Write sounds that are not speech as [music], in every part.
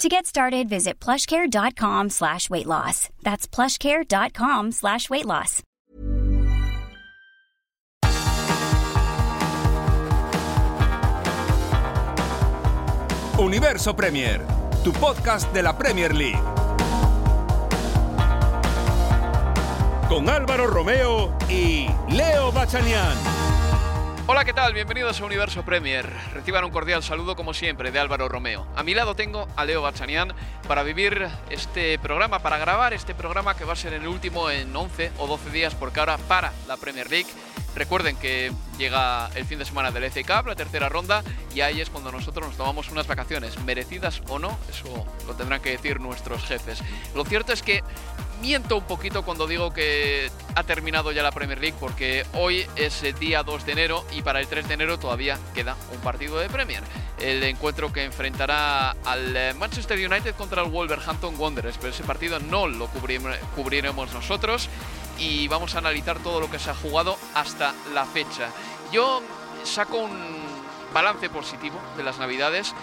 To get started, visit plushcare.com slash weight loss. That's plushcare.com slash weight loss. Universo Premier, tu podcast de la Premier League. Con Álvaro Romeo y Leo Bachanian. Hola, ¿qué tal? Bienvenidos a Universo Premier. Reciban un cordial saludo, como siempre, de Álvaro Romeo. A mi lado tengo a Leo Bachanian para vivir este programa, para grabar este programa que va a ser el último en 11 o 12 días, porque ahora para la Premier League. Recuerden que llega el fin de semana del FA la tercera ronda, y ahí es cuando nosotros nos tomamos unas vacaciones, merecidas o no, eso lo tendrán que decir nuestros jefes. Lo cierto es que miento un poquito cuando digo que ha terminado ya la Premier League, porque hoy es el día 2 de enero y para el 3 de enero todavía queda un partido de Premier. El encuentro que enfrentará al eh, Manchester United contra el Wolverhampton Wanderers, pero ese partido no lo cubriremos nosotros y vamos a analizar todo lo que se ha jugado hasta la fecha. Yo saco un balance positivo de las Navidades.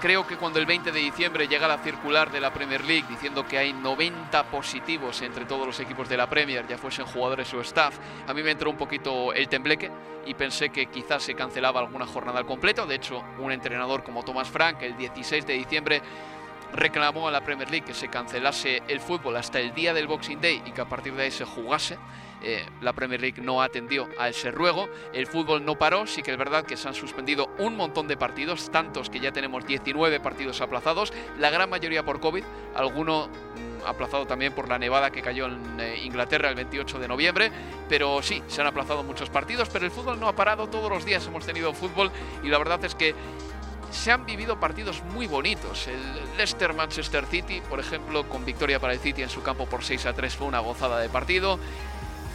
Creo que cuando el 20 de diciembre llega la circular de la Premier League diciendo que hay 90 positivos entre todos los equipos de la Premier, ya fuesen jugadores o staff, a mí me entró un poquito el tembleque y pensé que quizás se cancelaba alguna jornada al completo. De hecho, un entrenador como Thomas Frank el 16 de diciembre reclamó a la Premier League que se cancelase el fútbol hasta el día del Boxing Day y que a partir de ahí se jugase. Eh, la Premier League no atendió a ese ruego. El fútbol no paró. Sí que es verdad que se han suspendido un montón de partidos, tantos que ya tenemos 19 partidos aplazados, la gran mayoría por COVID, alguno mm, aplazado también por la nevada que cayó en eh, Inglaterra el 28 de noviembre. Pero sí, se han aplazado muchos partidos, pero el fútbol no ha parado. Todos los días hemos tenido fútbol y la verdad es que se han vivido partidos muy bonitos. El Leicester Manchester City, por ejemplo, con victoria para el City en su campo por 6 a 3 fue una gozada de partido.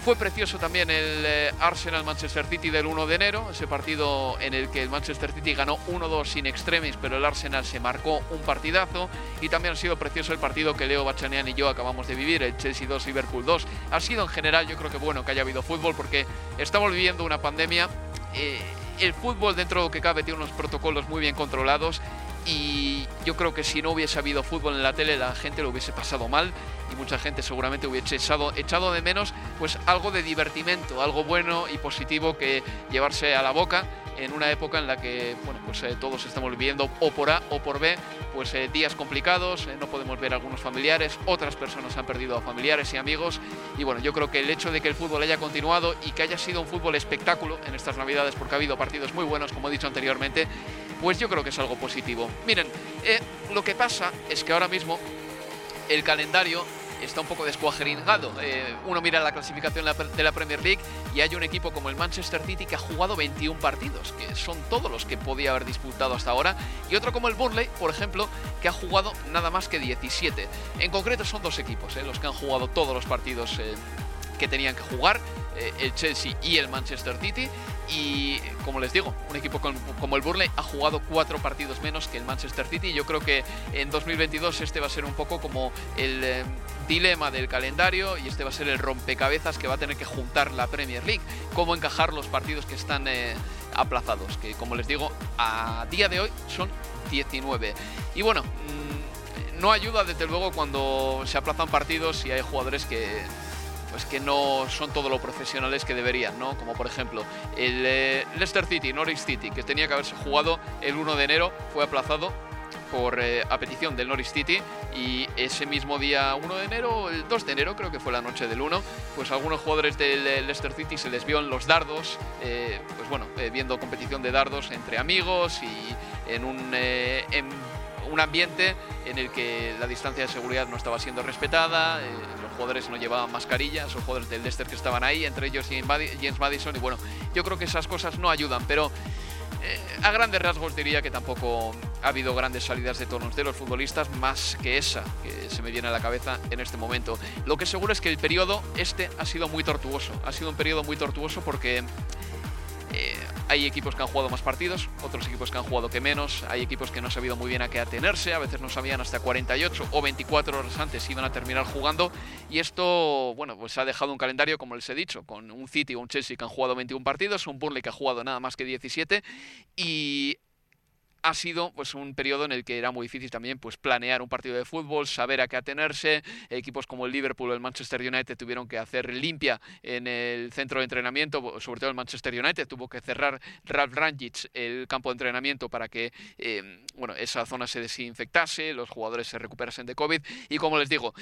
Fue precioso también el eh, Arsenal Manchester City del 1 de enero, ese partido en el que el Manchester City ganó 1-2 sin extremis, pero el Arsenal se marcó un partidazo. Y también ha sido precioso el partido que Leo Bachanian y yo acabamos de vivir, el Chelsea 2 Liverpool 2. Ha sido en general, yo creo que bueno que haya habido fútbol porque estamos viviendo una pandemia. eh, el fútbol dentro de lo que cabe tiene unos protocolos muy bien controlados y yo creo que si no hubiese habido fútbol en la tele la gente lo hubiese pasado mal y mucha gente seguramente hubiese echado, echado de menos pues algo de divertimento, algo bueno y positivo que llevarse a la boca en una época en la que bueno pues eh, todos estamos viviendo o por A o por B pues eh, días complicados, eh, no podemos ver a algunos familiares, otras personas han perdido a familiares y amigos y bueno yo creo que el hecho de que el fútbol haya continuado y que haya sido un fútbol espectáculo en estas navidades porque ha habido partidos muy buenos como he dicho anteriormente pues yo creo que es algo positivo. Miren, lo que pasa es que ahora mismo el calendario está un poco descuajeringado. Eh, uno mira la clasificación de la- Premier League y hay un equipo como el Manchester City que ha jugado 21 partidos, que son todos los que podía haber disputado hasta ahora, y otro como el Burnley, por ejemplo, que ha jugado nada más que 17. En concreto son dos equipos eh, los que han jugado todos los partidos eh, que tenían que jugar, eh, el Chelsea y el Manchester City. Y como les digo, un equipo como el Burnley ha jugado cuatro partidos menos que el Manchester City. Yo creo que en 2022 este va a ser un poco como el eh, dilema del calendario y este va a ser el rompecabezas que va a tener que juntar la Premier League. Cómo encajar los partidos que están eh, aplazados, que como les digo, a día de hoy son 19. Y bueno, mm, no ayuda desde luego cuando se aplazan partidos y hay jugadores que pues que no son todo lo profesionales que deberían, ¿no? Como por ejemplo el eh, Leicester City, Norwich City, que tenía que haberse jugado el 1 de enero, fue aplazado por eh, a petición del Norwich City y ese mismo día 1 de enero, el 2 de enero, creo que fue la noche del 1, pues algunos jugadores del Leicester City se les vio en los dardos, eh, pues bueno, viendo competición de dardos entre amigos y en un, un ambiente en el que la distancia de seguridad no estaba siendo respetada, los jugadores no llevaban mascarillas, los jugadores del Leicester que estaban ahí, entre ellos James Madison, y bueno, yo creo que esas cosas no ayudan, pero eh, a grandes rasgos diría que tampoco ha habido grandes salidas de tonos de los futbolistas, más que esa que se me viene a la cabeza en este momento. Lo que seguro es que el periodo este ha sido muy tortuoso. Ha sido un periodo muy tortuoso porque eh, hay equipos que han jugado más partidos, otros equipos que han jugado que menos, hay equipos que no han sabido muy bien a qué atenerse, a veces no sabían hasta 48 o 24 horas antes si iban a terminar jugando. Y esto, bueno, pues ha dejado un calendario, como les he dicho, con un City o un Chelsea que han jugado 21 partidos, un Burnley que ha jugado nada más que 17 y ha sido pues un periodo en el que era muy difícil también pues planear un partido de fútbol, saber a qué atenerse. Equipos como el Liverpool o el Manchester United tuvieron que hacer limpia en el centro de entrenamiento, sobre todo el Manchester United tuvo que cerrar Ralph Rangic el campo de entrenamiento para que em, bueno, esa zona se desinfectase, los jugadores se recuperasen de COVID y como les digo,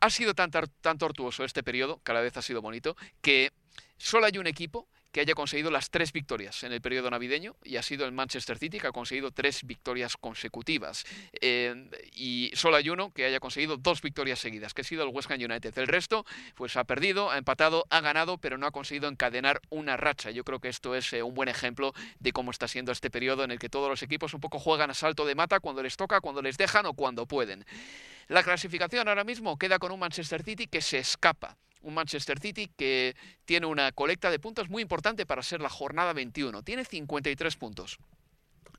ha sido tan, tan tortuoso este periodo, cada vez ha sido bonito, que solo hay un equipo que haya conseguido las tres victorias en el periodo navideño y ha sido el Manchester City que ha conseguido tres victorias consecutivas. Eh, y solo hay uno que haya conseguido dos victorias seguidas, que ha sido el West Ham United. El resto, pues ha perdido, ha empatado, ha ganado, pero no ha conseguido encadenar una racha. Yo creo que esto es eh, un buen ejemplo de cómo está siendo este periodo en el que todos los equipos un poco juegan a salto de mata cuando les toca, cuando les dejan o cuando pueden. La clasificación ahora mismo queda con un Manchester City que se escapa un Manchester City que tiene una colecta de puntos muy importante para ser la jornada 21. Tiene 53 puntos.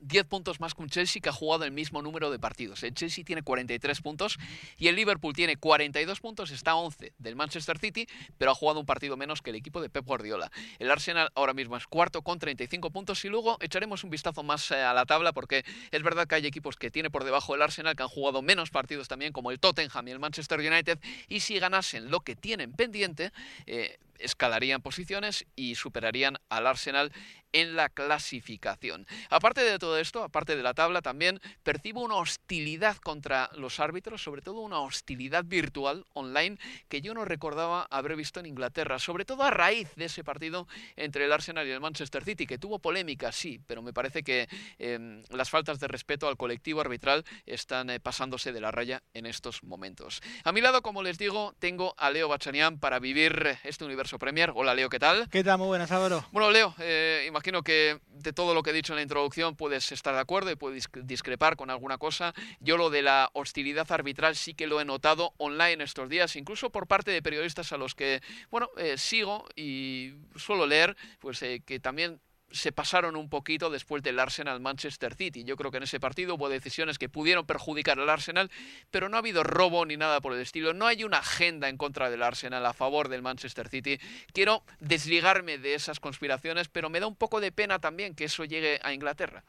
10 puntos más que un Chelsea que ha jugado el mismo número de partidos. El Chelsea tiene 43 puntos y el Liverpool tiene 42 puntos, está a 11 del Manchester City, pero ha jugado un partido menos que el equipo de Pep Guardiola. El Arsenal ahora mismo es cuarto con 35 puntos y luego echaremos un vistazo más eh, a la tabla porque es verdad que hay equipos que tiene por debajo el Arsenal que han jugado menos partidos también como el Tottenham y el Manchester United y si ganasen lo que tienen pendiente, eh, escalarían posiciones y superarían al Arsenal en la clasificación. Aparte de todo esto, aparte de la tabla, también percibo una hostilidad contra los árbitros, sobre todo una hostilidad virtual online que yo no recordaba haber visto en Inglaterra, sobre todo a raíz de ese partido entre el Arsenal y el Manchester City, que tuvo polémica, sí, pero me parece que em, las faltas de respeto al colectivo arbitral están eh, pasándose de la raya en estos momentos. A mi lado, como les digo, tengo a Leo Bachanian para vivir este universo Premier. Hola Leo, ¿qué tal? ¿Qué tal? Muy buenas, Álvaro. Bueno, Leo, eh, imagino que de todo lo que he dicho en la introducción puedes estar de acuerdo y puedes discrepar con alguna cosa. Yo lo de la hostilidad arbitral sí que lo he notado online estos días, incluso por parte de periodistas a los que, bueno, eh, sigo y suelo leer, pues eh, que también se pasaron un poquito después del Arsenal Manchester City. Yo creo que en ese partido hubo decisiones que pudieron perjudicar al Arsenal, pero no ha habido robo ni nada por el estilo. No hay una agenda en contra del Arsenal a favor del Manchester City. Quiero desligarme de esas conspiraciones, pero me da un poco de pena también que eso llegue a Inglaterra.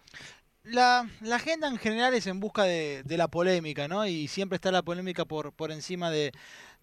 La, agenda en general es en busca de, de, la polémica, ¿no? Y siempre está la polémica por, por encima de,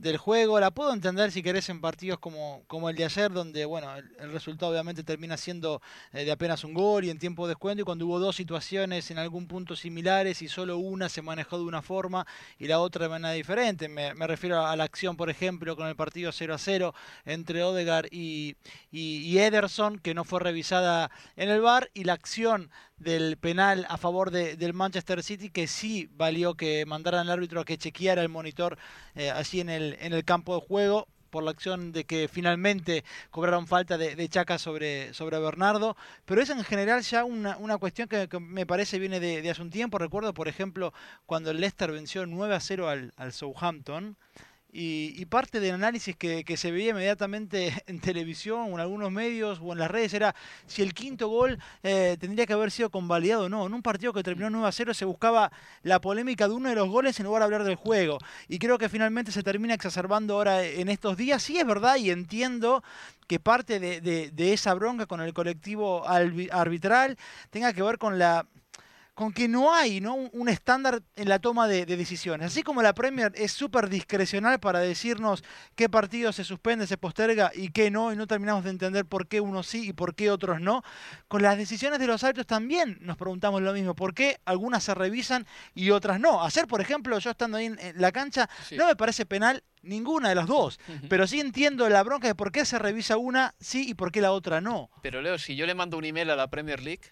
del juego. La puedo entender si querés en partidos como, como el de ayer, donde bueno, el, resultado obviamente termina siendo eh, de apenas un gol y en tiempo de descuento, y cuando hubo dos situaciones en algún punto similares y solo una se manejó de una forma y la otra de manera diferente. Me, refiero a la acción, por ejemplo, con el partido 0 a 0 entre Odegar y, y, Ederson, que no fue revisada en el bar, y la acción del penal a favor de, del Manchester City, que sí valió que mandaran al árbitro a que chequeara el monitor eh, así en el en el campo de juego por la acción de que finalmente cobraron falta de, Chaca sobre, sobre Bernardo, pero es en general ya una, una cuestión que, me parece viene de, hace un tiempo. Recuerdo, por ejemplo, cuando el Leicester venció 9 a 0 al, al Southampton. Y, parte del análisis que, se veía inmediatamente [laughs] en televisión o en algunos medios o en las redes era si el quinto gol eh, tendría que haber sido convalidado o no. En un partido que terminó 9 a 0 se buscaba la polémica de uno de los goles en lugar de hablar del juego. Y creo que finalmente se termina exacerbando ahora en estos días. Sí es verdad y entiendo que parte de esa bronca con el colectivo arbitral tenga que ver con la con que no hay ¿no? un, estándar en la toma de, decisiones. Así como la Premier es súper discrecional para decirnos qué partido se suspende, se posterga y qué no, y no terminamos de entender por qué unos sí y por qué otros no, con las decisiones de los árbitros también nos preguntamos lo mismo, por qué algunas se revisan y otras no. Hacer, por ejemplo, yo estando ahí en, la cancha, no me parece penal ninguna de las dos. Pero sí entiendo la bronca de por qué se revisa una sí y por qué la otra no. Pero Leo, si yo le mando un email a la Premier League,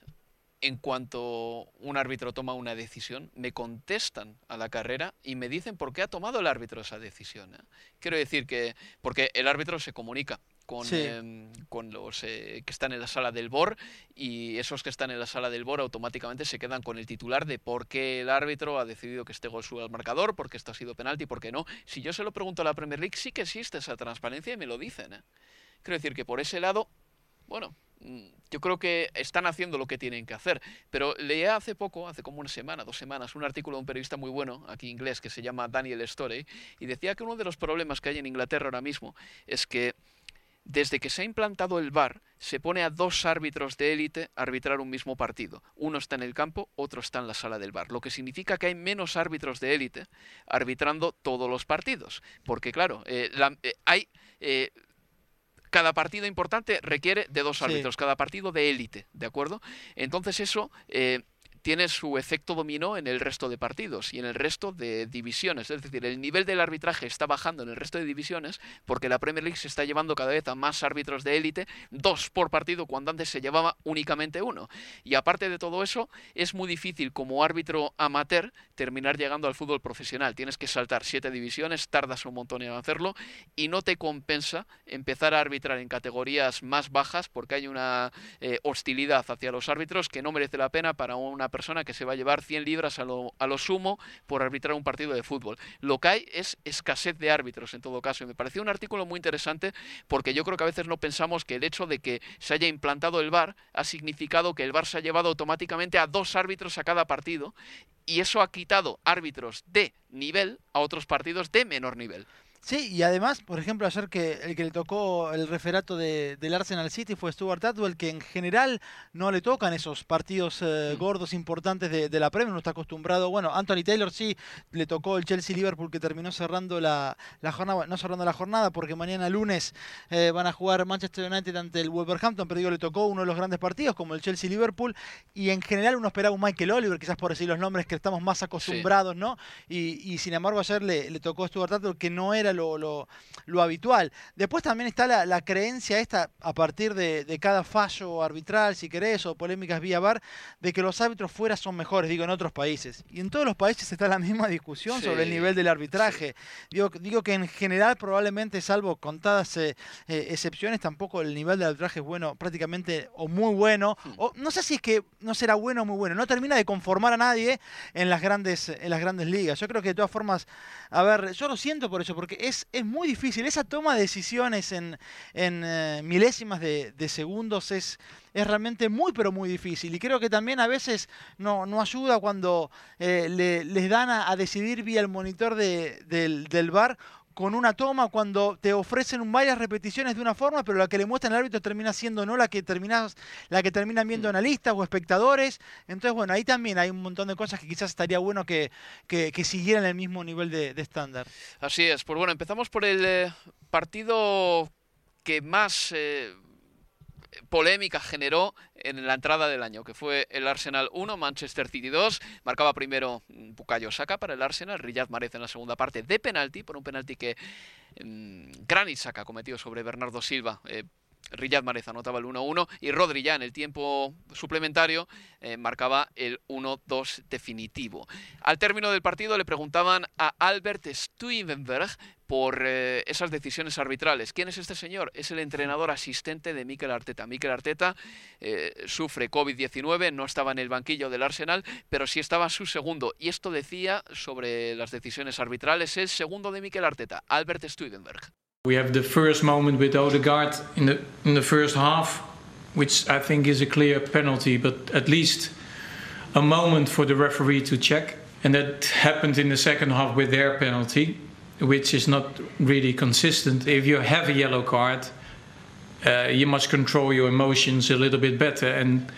en cuanto un árbitro toma una decisión, me contestan a la carrera y me dicen por qué ha tomado el árbitro esa decisión. ¿eh? Quiero decir que, porque el árbitro se comunica con, em, con los eh, que están en la sala del BOR y esos que están en la sala del BOR automáticamente se quedan con el titular de por qué el árbitro ha decidido que este gol suba al marcador, por qué esto ha sido penalti, por qué no. Si yo se lo pregunto a la Premier League, sí que existe esa transparencia y me lo dicen. ¿eh? Quiero decir que por ese lado, bueno, yo creo que están haciendo lo que tienen que hacer. Pero leí hace poco, hace como una semana, dos semanas, un artículo de un periodista muy bueno, aquí inglés, que se llama Daniel Storey, y decía que uno de los problemas que hay en Inglaterra ahora mismo es que desde que se ha implantado el VAR, se pone a dos árbitros de élite a arbitrar un mismo partido. Uno está en el campo, otro está en la sala del VAR, lo que significa que hay menos árbitros de élite arbitrando todos los partidos. Porque, claro, eh, eh, hay eh, cada partido importante requiere de dos árbitros, cada partido de élite, ¿de acuerdo? Entonces eso eh, tiene su efecto dominó en el resto de partidos y en el resto de divisiones. Es decir, el nivel del arbitraje está bajando en el resto de divisiones porque la Premier League se está llevando cada vez a más árbitros de élite, dos por partido cuando antes se llevaba únicamente uno. Y aparte de todo eso, es muy difícil como árbitro amateur terminar llegando al fútbol profesional. Tienes que saltar siete divisiones, tardas un montón en hacerlo y no te compensa empezar a arbitrar en categorías más bajas porque hay una eh, hostilidad hacia los árbitros que no merece la pena para una persona que se va a llevar 100 libras a lo, a lo sumo por arbitrar un partido de fútbol. Lo que hay es escasez de árbitros en todo caso. Me pareció un artículo muy interesante porque yo creo que a veces no pensamos que el hecho de que se haya implantado el VAR ha significado que el VAR se ha llevado automáticamente a dos árbitros a cada partido y eso ha quitado árbitros de nivel a otros partidos de menor nivel. Sí, y además, por ejemplo, ayer que el que le tocó el referato de, del Arsenal City fue Stuart Atwell, que en general no le tocan esos partidos eh, gordos importantes de, la Premier, no está acostumbrado. Bueno, Anthony Taylor sí le tocó el Chelsea-Liverpool que terminó cerrando la, jornada, no cerrando la jornada, porque mañana lunes eh, van a jugar Manchester United ante el Wolverhampton, pero digo, le tocó uno de los grandes partidos, como el Chelsea-Liverpool, y en general uno esperaba un Michael Oliver, quizás por decir los nombres que estamos más acostumbrados, ¿no? Y, sin embargo ayer le, le tocó a Stuart Atwell, que no era lo, habitual. Después también está la, creencia esta, a partir de, cada fallo arbitral, si querés, o polémicas vía VAR, de que los árbitros fuera son mejores, digo, en otros países. Y en todos los países está la misma discusión sobre el nivel del arbitraje. Digo, digo que en general, probablemente, salvo contadas eh, eh, excepciones, tampoco el nivel del arbitraje es bueno, prácticamente, o muy bueno. O no sé si es que no será bueno o muy bueno. No termina de conformar a nadie en las grandes, en las grandes ligas. Yo creo que de todas formas, a ver, yo lo siento por eso, porque es es muy difícil. Esa toma de decisiones en, eh, milésimas de, segundos es, es realmente muy, pero muy difícil. Y creo que también a veces no, no ayuda cuando eh, les dan a, decidir vía el monitor del, del bar con una toma cuando te ofrecen varias repeticiones de una forma, pero la que le muestran al árbitro termina siendo no la que terminas, la que terminan viendo mm. analistas o espectadores. Entonces, bueno, ahí también hay un montón de cosas que quizás estaría bueno que, que, siguieran el mismo nivel de estándar. Así es. Pues bueno, empezamos por el eh, partido que más eh, polémica generó en la entrada del año, que fue el Arsenal 1, Manchester City 2. Marcaba primero Bukayo Saka para el Arsenal, Riyad Mahrez en la segunda parte de penalti, por un penalti que mmm, Granit Saka cometió sobre Bernardo Silva. Eh, Riyad Mahrez anotaba el 1-1 y Rodri ya en el tiempo suplementario eh, marcaba el 1-2 definitivo. Al término del partido le preguntaban a Albert Stuivenberg por eh, esas decisiones arbitrales. ¿Quién es este señor? Es el entrenador asistente de Mikel Arteta. Mikel Arteta eh, sufre COVID-19, no estaba en el banquillo del Arsenal, pero sí estaba su segundo. Y esto decía sobre las decisiones arbitrales el segundo de Mikel Arteta, Albert Stuivenberg. We have the first moment with Odegaard in the in the first half, which I think is a clear penalty, but at least a moment for the referee to check. And that happened in the second half with their penalty, which is not really consistent. If you have a yellow card, uh, you must control your emotions a little bit better. And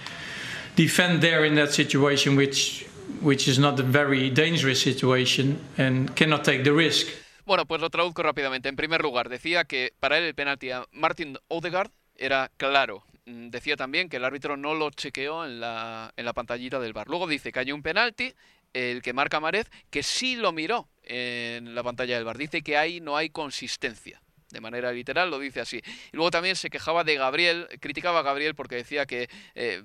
defend there in that situation, which which is not a very dangerous situation, and cannot take the risk. Bueno, pues lo traduzco rápidamente. En primer lugar, decía que para él el penalti a Martin Odegaard era claro. Mm, Decía también que el árbitro no lo chequeó en la, en pantallita del bar. Luego dice que hay un penalti, el que marca Marez, que sí lo miró en la pantalla del bar. Dice que ahí no hay consistencia. De manera literal lo dice así. Y luego también se quejaba de Gabriel, criticaba a Gabriel porque decía que eh,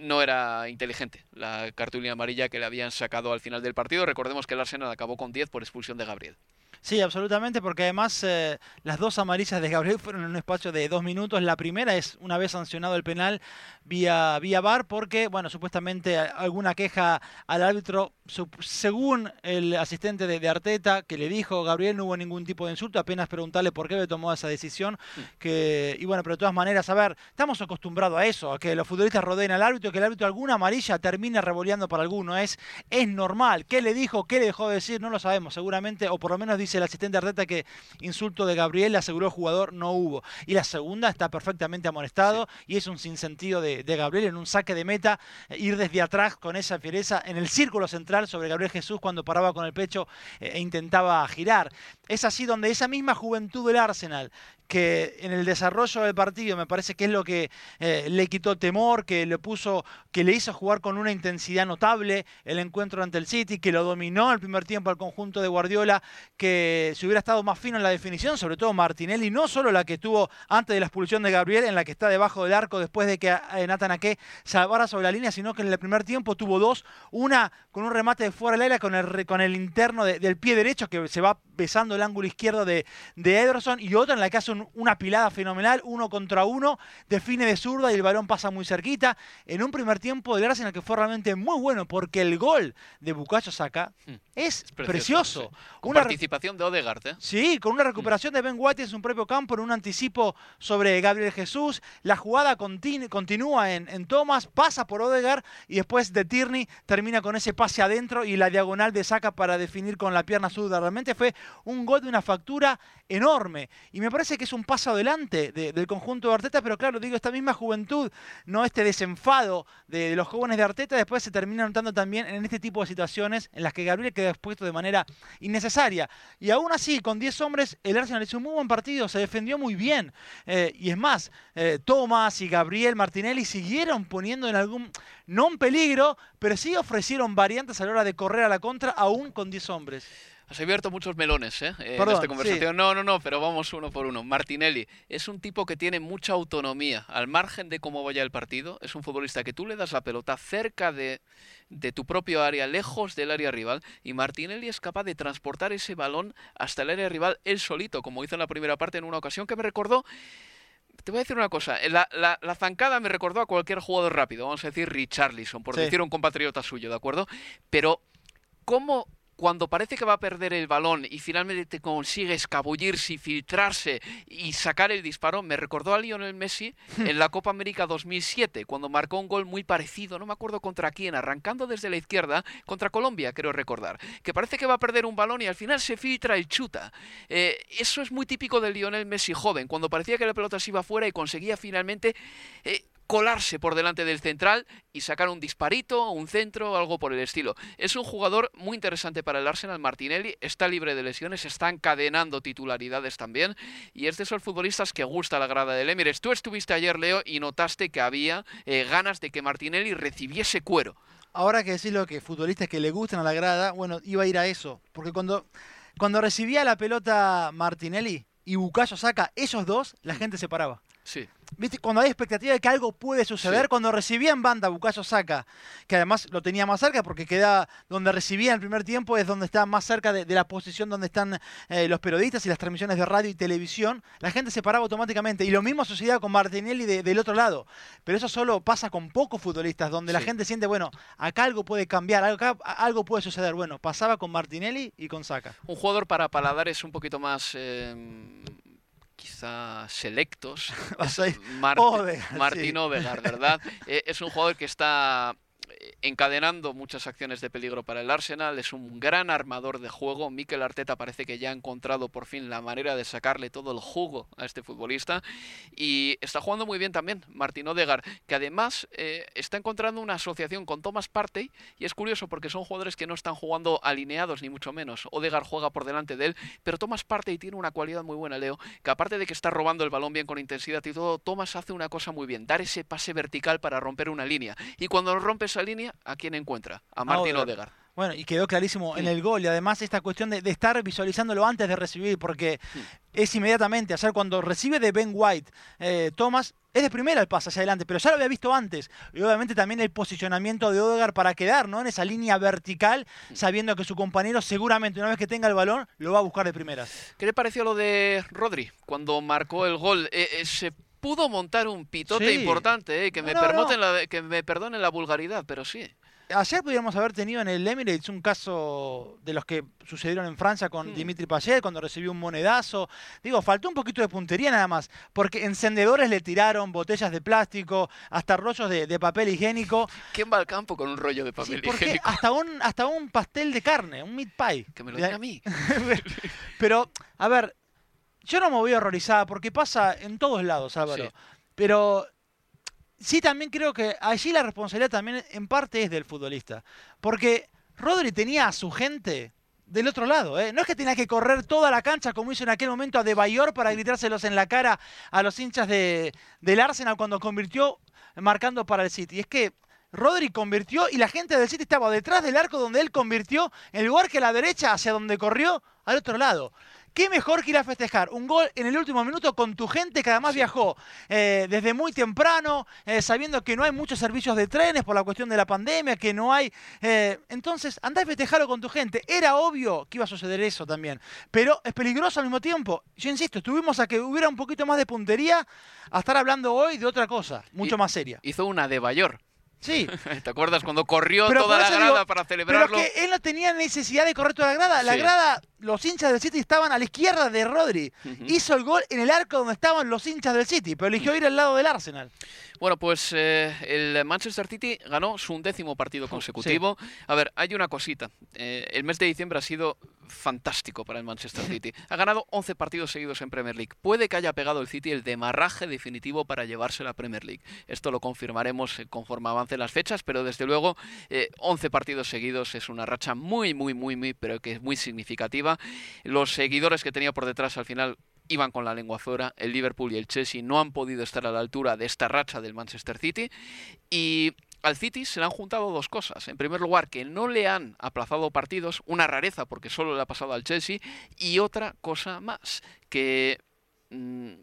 no era inteligente la cartulina amarilla que le habían sacado al final del partido. Recordemos que el Arsenal acabó con 10 por expulsión de Gabriel. Sí, absolutamente, porque además eh, las dos amarillas de Gabriel [laughs] fueron en un espacio de dos minutos. La primera es una vez sancionado el penal vía, vía VAR, porque, bueno, supuestamente a- alguna queja al árbitro, según el asistente de, de Arteta, que le dijo, Gabriel, no hubo ningún tipo de insulto, apenas preguntarle por qué le tomó esa decisión. Que, y bueno, pero de todas maneras, a ver, estamos acostumbrados a eso, a que los futbolistas rodeen al árbitro, que el árbitro alguna amarilla termine revoleando para alguno. Es, es normal. ¿Qué le dijo? ¿Qué le dejó de decir? No lo sabemos, seguramente, o por lo menos dice el asistente Arteta que insulto de Gabriel aseguró el jugador no hubo. Y la segunda está perfectamente amonestado y es un sinsentido de, de Gabriel en un saque de meta, ir desde atrás con esa fiereza en el círculo central sobre Gabriel Jesús cuando paraba con el pecho eh, e intentaba girar. Es así donde esa misma juventud del Arsenal que en el desarrollo del partido me parece que es lo que eh, le quitó temor, que le puso, que le hizo jugar con una intensidad notable el encuentro ante el City, que lo dominó el primer tiempo al conjunto de Guardiola, que si hubiera estado más fino en la definición, sobre todo Martinelli, no solo la que tuvo antes de la expulsión de Gabriel, en la que está debajo del arco después de que eh, Nathan Ake salvara sobre la línea, sino que en el primer tiempo tuvo dos, una con un remate de fuera del área con el, con el interno de- del pie derecho que se va besando el ángulo izquierdo de, de Ederson y otra en la que hace un- una pilada fenomenal, uno contra uno, define de zurda y el balón pasa muy cerquita. En un primer tiempo del Arsenal que fue realmente muy bueno porque el gol de Bukayo Saka es precioso. sí. Con Una participación de Odegaard, ¿eh? Sí, con una recuperación de Ben White en su propio campo, en un anticipo sobre Gabriel Jesús. La jugada continu- continúa en, en Thomas, pasa por Odegaard y después de Tierney termina con ese pase adentro y la diagonal de saca para definir con la pierna zurda. Realmente fue un gol de una factura enorme. Y me parece que es un paso adelante de- del conjunto de Arteta, pero claro, digo, esta misma juventud, no este desenfado de, los jóvenes de Arteta, después se termina notando también en este tipo de situaciones en las que Gabriel queda expuesto de manera innecesaria. Y aún así, con 10 hombres, el Arsenal hizo un muy buen partido, se defendió muy bien. Eh, y es más, eh, Thomas y Gabriel Martinelli siguieron poniendo en algún, no en peligro, pero sí ofrecieron variantes a la hora de correr a la contra, aún con 10 hombres. Has abierto muchos melones, ¿eh? en Perdón, esta conversación. sí. No, no, no, pero vamos uno por uno. Martinelli es un tipo que tiene mucha autonomía. Al margen de cómo vaya el partido, es un futbolista que tú le das la pelota cerca de, de tu propio área, lejos del área rival, y Martinelli es capaz de transportar ese balón hasta el área rival él solito, como hizo en la primera parte en una ocasión que me recordó te voy a decir una cosa, la, la- la zancada me recordó a cualquier jugador rápido, vamos a decir Richarlison, por Sí. decir un compatriota suyo, ¿de acuerdo? Pero, ¿cómo cuando parece que va a perder el balón y finalmente te consigue escabullirse y filtrarse y sacar el disparo, me recordó a Lionel Messi [laughs] en la Copa América 2007, cuando marcó un gol muy parecido, no me acuerdo contra quién, arrancando desde la izquierda, contra Colombia, creo recordar, que parece que va a perder un balón y al final se filtra y chuta. Eh, eso es muy típico de Lionel Messi joven, cuando parecía que la pelota se iba fuera y conseguía finalmente... eh, colarse por delante del central y sacar un disparito, un centro, algo por el estilo. Es un jugador muy interesante para el Arsenal. Martinelli está libre de lesiones, está encadenando titularidades también y es de esos futbolistas que gusta la grada del Emirates. Tú estuviste ayer, Leo, y notaste que había eh, ganas de que Martinelli recibiese cuero. Ahora que decirlo que futbolistas que le gustan a la grada, bueno, iba a ir a eso. Porque cuando, cuando recibía la pelota Martinelli y Bucayo saca esos dos, la gente se paraba. Sí. ¿Viste? Cuando hay expectativa de que algo puede suceder, Sí. cuando recibía en banda Bucayo Saca, que además lo tenía más cerca porque queda donde recibía en el primer tiempo es donde está más cerca de, de la posición donde están eh, los periodistas y las transmisiones de radio y televisión, la gente se paraba automáticamente. Y lo mismo sucedía con Martinelli de- del otro lado. Pero eso solo pasa con pocos futbolistas, donde la gente siente, bueno, acá algo puede cambiar, acá algo puede suceder. Bueno, pasaba con Martinelli y con Saca. Un jugador para paladares un poquito más... eh, quizá selectos. [laughs] Mart- Odegaard, Martín sí. Odegaard, ¿verdad? [laughs] Eh, es un jugador que está encadenando muchas acciones de peligro para el Arsenal, es un gran armador de juego. Mikel Arteta parece que ya ha encontrado por fin la manera de sacarle todo el jugo a este futbolista y está jugando muy bien también Martín Odegar, que además eh, está encontrando una asociación con Thomas Partey y es curioso porque son jugadores que no están jugando alineados ni mucho menos. Odegar juega por delante de él, pero Thomas Partey tiene una cualidad muy buena, Leo, que aparte de que está robando el balón bien con intensidad y todo, Thomas hace una cosa muy bien, dar ese pase vertical para romper una línea. Y cuando rompe esa línea, ¿a quién encuentra? A Martín Odegaard. Bueno, y quedó clarísimo en el gol. Y además esta cuestión de, estar visualizándolo antes de recibir, porque es inmediatamente, hacer cuando recibe de Ben White, eh, Thomas, es de primera el pase hacia adelante, pero ya lo había visto antes. Y obviamente también el posicionamiento de Odegaard para quedar ¿no? en esa línea vertical, sabiendo que su compañero seguramente una vez que tenga el balón lo va a buscar de primeras. ¿Qué le pareció lo de Rodri cuando marcó el gol? Eh, eh, se pudo montar un pitote importante, que, me La, que me perdonen la vulgaridad, pero sí. Ayer podríamos haber tenido en el Emirates un caso de los que sucedieron en Francia con hmm. Dimitri Payet cuando recibió un monedazo. Digo, faltó un poquito de puntería nada más, porque encendedores le tiraron, botellas de plástico, hasta rollos de, papel higiénico. ¿Quién va al campo con un rollo de papel sí, higiénico? Hasta un, hasta un pastel de carne, un meat pie. Que me lo den a mí. [laughs] Pero, a ver, yo no me voy a horrorizar porque pasa en todos lados, Álvaro. Pero sí también creo que allí la responsabilidad también en parte es del futbolista. Porque Rodri tenía a su gente del otro lado. ¿eh? No es que tenía que correr toda la cancha como hizo en aquel momento a De Bayor para gritárselos en la cara a los hinchas de, del Arsenal cuando convirtió marcando para el City. Es que Rodri convirtió y la gente del City estaba detrás del arco donde él convirtió, en lugar que a la derecha hacia donde corrió al otro lado. ¿Qué mejor que ir a festejar un gol en el último minuto con tu gente que además viajó eh, desde muy temprano, eh, sabiendo que no hay muchos servicios de trenes por la cuestión de la pandemia, que no hay... Eh, entonces, andá a festejarlo con tu gente. Era obvio que iba a suceder eso también, pero es peligroso al mismo tiempo. Yo insisto, estuvimos a que hubiera un poquito más de puntería a estar hablando hoy de otra cosa, mucho más seria. Hizo una de Bayor. Sí. [laughs] ¿Te acuerdas cuando corrió toda la grada para celebrarlo? Pero que él no tenía necesidad de correr toda la grada. La grada, los hinchas del City estaban a la izquierda de Rodri. Hizo el gol en el arco donde estaban los hinchas del City, pero eligió ir al lado del Arsenal. Bueno, pues eh, el Manchester City ganó su undécimo partido consecutivo. A ver, hay una cosita. Eh, el mes de diciembre ha sido fantástico para el Manchester [laughs] City. Ha ganado 11 partidos seguidos en Premier League. Puede que haya pegado el City el demarraje definitivo para llevarse la Premier League. Esto lo confirmaremos conforme avancen las fechas, pero desde luego 11 eh, partidos seguidos es una racha muy, muy, muy, muy, pero que es muy significativa. Los seguidores que tenía por detrás al final iban con la lengua fuera. El Liverpool y el Chelsea no han podido estar a la altura de esta racha del Manchester City. Y al City se le han juntado dos cosas. En primer lugar, que no le han aplazado partidos, una rareza porque solo le ha pasado al Chelsea, y otra cosa más, que... Mm,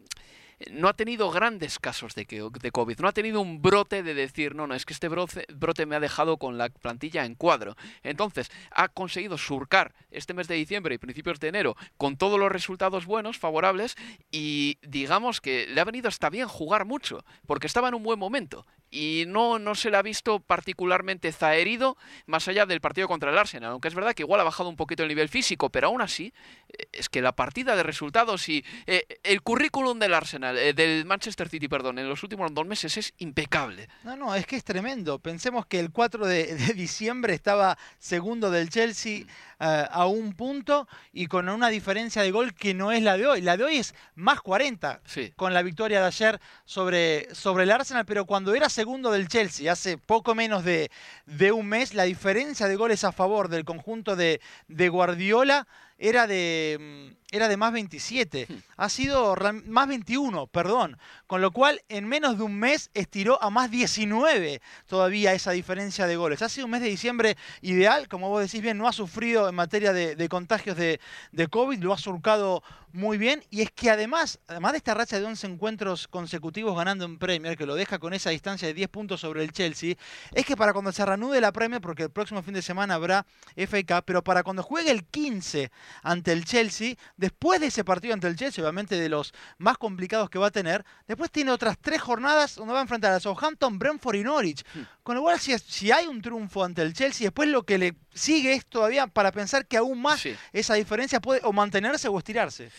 no ha tenido grandes casos de, de COVID, no ha tenido un brote de decir, no, no, es que este brote, brote me ha dejado con la plantilla en cuadro. Entonces, ha conseguido surcar este mes de diciembre y principios de enero con todos los resultados buenos, favorables, y digamos que le ha venido hasta bien jugar mucho, porque estaba en un buen momento y no, no se le ha visto particularmente zaherido más allá del partido contra el Arsenal, aunque es verdad que igual ha bajado un poquito el nivel físico, pero aún así eh, es que la partida de resultados y eh, el currículum del Arsenal, eh, del Manchester City, perdón, en los últimos dos meses es impecable. No, no, es que es tremendo. Pensemos que el 4 de, [laughs] de diciembre estaba segundo del Chelsea a un punto y con una diferencia de gol que no es la de hoy. La de hoy es más 40 con la victoria de ayer sobre, sobre el Arsenal, pero cuando era segundo del Chelsea hace poco menos de, de un mes, la diferencia de goles a favor del conjunto de, de Guardiola era de, mm, era de más 27. Hmm. Ha sido más 21, perdón. Con lo cual, en menos de un mes estiró a más 19 todavía esa diferencia de goles. Ha sido un mes de diciembre ideal. Como vos decís bien, no ha sufrido en materia de, contagios de, de, COVID, lo ha surcado muy bien. Y es que además, además de esta racha de 11 encuentros consecutivos ganando en Premier, que lo deja con esa distancia de 10 puntos sobre el Chelsea, es que para cuando se reanude la Premier, porque el próximo fin de semana habrá FA pero para cuando juegue el 15 ante el Chelsea, después de ese partido ante el Chelsea, obviamente de los más complicados que va a tener, después tiene otras tres jornadas donde va a enfrentar a Southampton, Brentford y Norwich. Hmm. Con lo cual, si, si hay un triunfo ante el Chelsea, después lo que le sigue esto todavía para pensar que aún más Sí. esa diferencia puede o mantenerse o estirarse.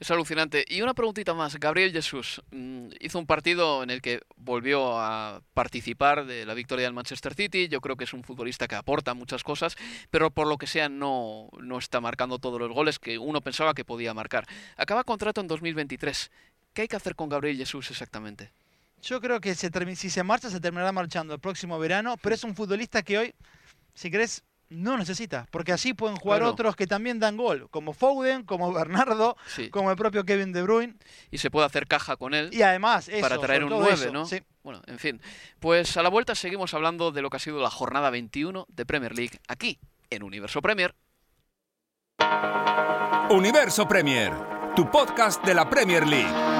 Es alucinante. Y una preguntita más. Gabriel Jesús mm, hizo un partido en el que volvió a participar de la victoria del Manchester City. Yo creo que es un futbolista que aporta muchas cosas, pero por lo que sea no, no está marcando todos los goles que uno pensaba que podía marcar. Acaba contrato en 2023. ¿Qué hay que hacer con Gabriel Jesús exactamente? Yo creo que se si se marcha, se terminará marchando el próximo verano, pero es un futbolista que hoy, si querés, no necesita, porque así pueden jugar Claro. otros que también dan gol, como Foden, como [laughs] Bernardo, Sí. como el propio Kevin De Bruyne, Y se puede hacer caja con él. y además eso, para traer un todo 9, eso, ¿no? sí. Bueno, en fin. Pues a la vuelta seguimos hablando de lo que ha sido la jornada 21 de Premier League aquí en Universo Premier. Universo Premier, tu podcast de la Premier League.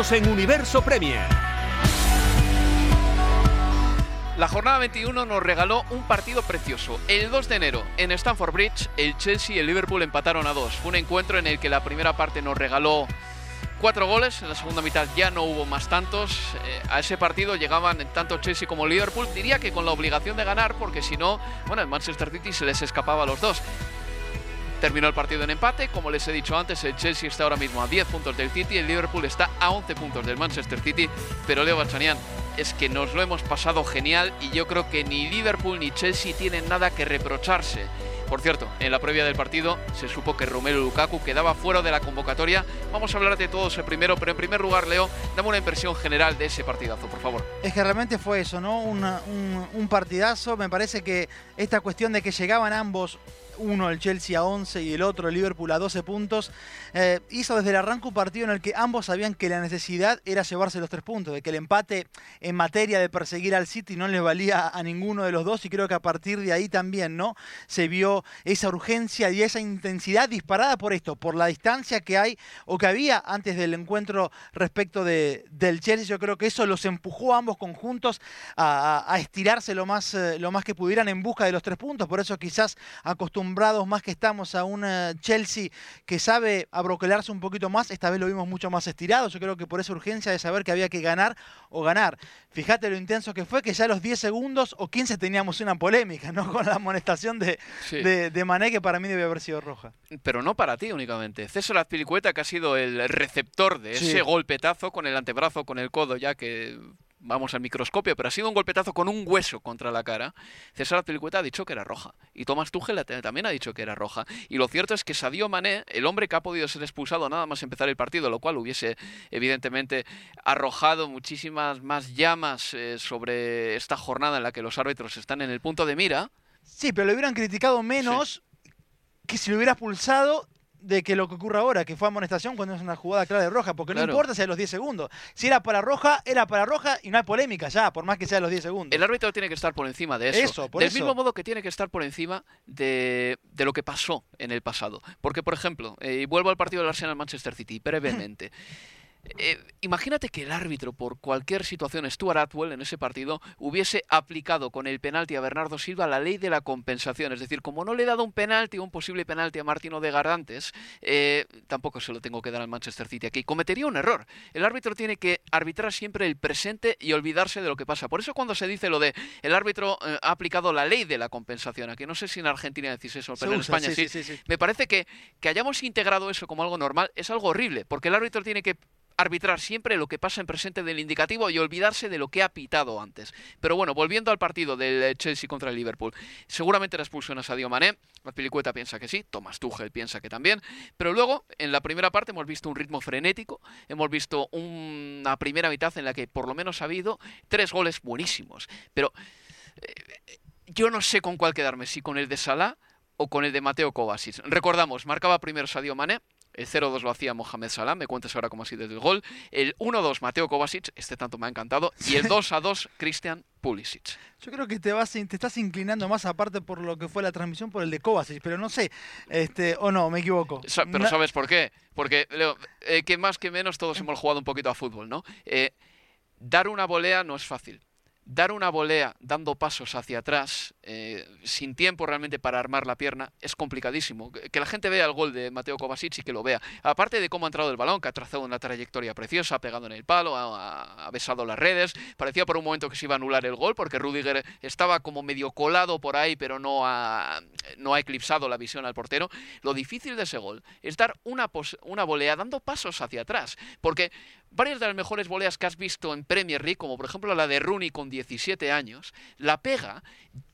En Universo Premier. La jornada 21 nos regaló un partido precioso. El 2 de enero, en Stamford Bridge, el Chelsea y el Liverpool empataron a 2. Fue un encuentro en el que la primera parte nos regaló cuatro goles, en la segunda mitad ya no hubo más tantos. Eh, a ese partido llegaban tanto Chelsea como Liverpool, diría que con la obligación de ganar, porque si no, bueno, el Manchester City se les escapaba a los dos. Terminó el partido en empate, como les he dicho antes, el Chelsea está ahora mismo a 10 puntos del City, el Liverpool está a 11 puntos del Manchester City, pero Leo Bachanian, es que nos lo hemos pasado genial y yo creo que ni Liverpool ni Chelsea tienen nada que reprocharse. Por cierto, en la previa del partido se supo que Romelu Lukaku quedaba fuera de la convocatoria. Vamos a hablar de todos el primero, pero en primer lugar, Leo, dame una impresión general de ese partidazo, por favor. Es que realmente fue eso, ¿no? Un partidazo. Me parece que esta cuestión de que llegaban ambos, uno el Chelsea a 11 y el otro el Liverpool a 12 puntos, eh, hizo desde el arranque un partido en el que ambos sabían que la necesidad era llevarse los tres puntos, de que el empate en materia de perseguir al City no les valía a ninguno de los dos y creo que a partir de ahí también, ¿no? Se vio esa urgencia y esa intensidad disparada por esto, por la distancia que hay o que había antes del encuentro respecto de, del Chelsea. Yo creo que eso los empujó a ambos conjuntos a, a- estirarse lo más, eh, lo más que pudieran en busca de los tres puntos. Por eso quizás acostumbrados más que estamos a un eh, Chelsea que sabe abroquelarse un poquito más, esta vez lo vimos mucho más estirado. Yo creo que por esa urgencia de saber que había que ganar o ganar. Fíjate lo intenso que fue, que ya a los 10 segundos o 15 teníamos una polémica, ¿no? [laughs] Con la amonestación de, Sí. de, de Mané, que para mí debe haber sido roja. Pero no para ti únicamente. César Azpilicueta, que ha sido el receptor de Sí. ese golpetazo con el antebrazo, con el codo, ya que vamos al microscopio, pero ha sido un golpetazo con un hueso contra la cara. César Azpilicueta ha dicho que era roja. Y Tomás Tuchel también ha dicho que era roja. Y lo cierto es que Sadio Mané, el hombre que ha podido ser expulsado nada más empezar el partido, lo cual hubiese evidentemente arrojado muchísimas más llamas eh, sobre esta jornada en la que los árbitros están en el punto de mira. Sí, pero lo hubieran criticado menos que si lo hubiera expulsado de que lo que ocurre ahora, que fue amonestación cuando es una jugada clara de roja, porque Claro. no importa si a los 10 segundos. Si era para roja, era para roja y no hay polémica ya, por más que sea a los 10 segundos. El árbitro tiene que estar por encima de eso. Eso, por Del eso. mismo modo que tiene que estar por encima de, de lo que pasó en el pasado. Porque, por ejemplo, eh, y vuelvo al partido del Arsenal-Manchester City, brevemente. Eh, imagínate que el árbitro, por cualquier situación, Stuart Atwell, en ese partido, hubiese aplicado con el penalti a Bernardo Silva la ley de la compensación. Es decir, como no le he dado un penalti, un posible penalti a Martino de Garantes, eh, tampoco se lo tengo que dar al Manchester City aquí. Cometería un error. El árbitro tiene que arbitrar siempre el presente y olvidarse de lo que pasa. Por eso cuando se dice lo de el árbitro eh, ha aplicado la ley de la compensación, aquí no sé si en Argentina decís eso, Se pero en usa, España sí, sí. sí, sí, sí. Me parece que, que hayamos integrado eso como algo normal es algo horrible, porque el árbitro tiene que arbitrar siempre lo que pasa en presente del indicativo y olvidarse de lo que ha pitado antes. Pero bueno, volviendo al partido del eh, Chelsea contra el Liverpool, seguramente era expulsión a Sadio Mané, la Pilicueta piensa que sí, Thomas Tuchel piensa que también, pero luego en la primera parte hemos visto un ritmo frenético, hemos visto una primera mitad en la que por lo menos ha habido tres goles buenísimos, pero eh, yo no sé con cuál quedarme, si con el de Salah o con el de Mateo Kovacic. Recordamos, marcaba primero Sadio Mané, el 0-2 lo hacía Mohamed Salah, me cuentas ahora cómo ha sido el gol. El 1-2 Mateo Kovacic, este tanto me ha encantado. Y el 2-2 Christian Pulisic. Yo creo que te vas te estás inclinando más aparte por lo que fue la transmisión por el de Kovacic, pero no sé, este o no, me equivoco. Sa- Pero ¿sabes por qué? Porque, Leo, eh, que más que menos todos hemos jugado un poquito a fútbol, ¿no? Eh, dar una volea no es fácil. Dar una volea dando pasos hacia atrás, eh, sin tiempo realmente para armar la pierna, es complicadísimo. Que la gente vea el gol de Mateo Kovacic y que lo vea. Aparte de cómo ha entrado el balón, que ha trazado una trayectoria preciosa, ha pegado en el palo, ha, besado las redes. Parecía por un momento que se iba a anular el gol, porque Rudiger estaba como medio colado por ahí, pero no ha, no ha eclipsado la visión al portero. Lo difícil de ese gol es dar una, una volea dando pasos hacia atrás, porque varias de las mejores voleas que has visto en Premier League, como por ejemplo la de Rooney con 17 años, la pega